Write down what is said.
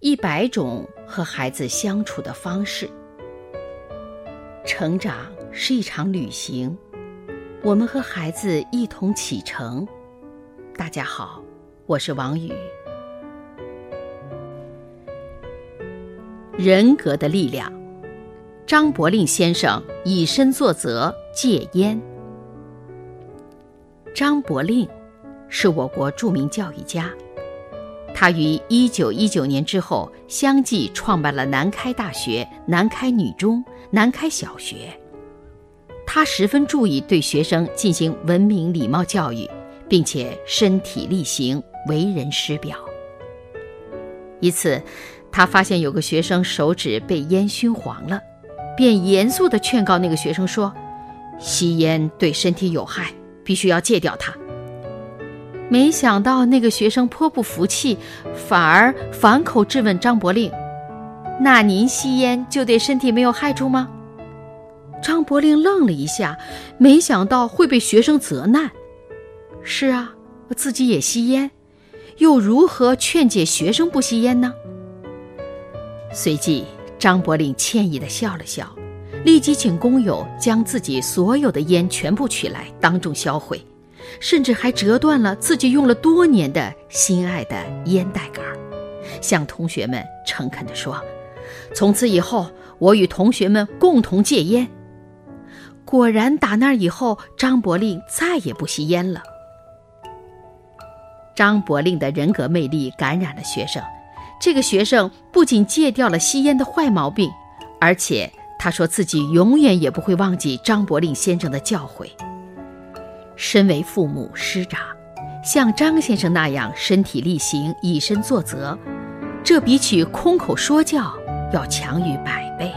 一百种和孩子相处的方式。成长是一场旅行，我们和孩子一同启程。大家好，我是王宇。人格的力量，张伯苓先生以身作则戒烟。张伯苓是我国著名教育家。他于一九一九年之后相继创办了南开大学、南开女中、南开小学。他十分注意对学生进行文明礼貌教育，并且身体力行，为人师表。一次，他发现有个学生手指被烟熏黄了，便严肃地劝告那个学生说：“吸烟对身体有害，必须要戒掉它。”没想到那个学生颇不服气，反而反口质问张伯令：“那您吸烟就对身体没有害处吗？”张伯令愣了一下，没想到会被学生责难。是啊，自己也吸烟，又如何劝解学生不吸烟呢？随即，张伯令歉意的笑了笑，立即请工友将自己所有的烟全部取来，当众销毁。甚至还折断了自己用了多年的心爱的烟袋杆，向同学们诚恳地说：“从此以后，我与同学们共同戒烟。”果然，打那以后，张伯蔺再也不吸烟了。张伯蔺的人格魅力感染了学生，这个学生不仅戒掉了吸烟的坏毛病，而且他说自己永远也不会忘记张伯蔺先生的教诲。身为父母师长，像张先生那样身体力行、以身作则，这比起空口说教要强于百倍。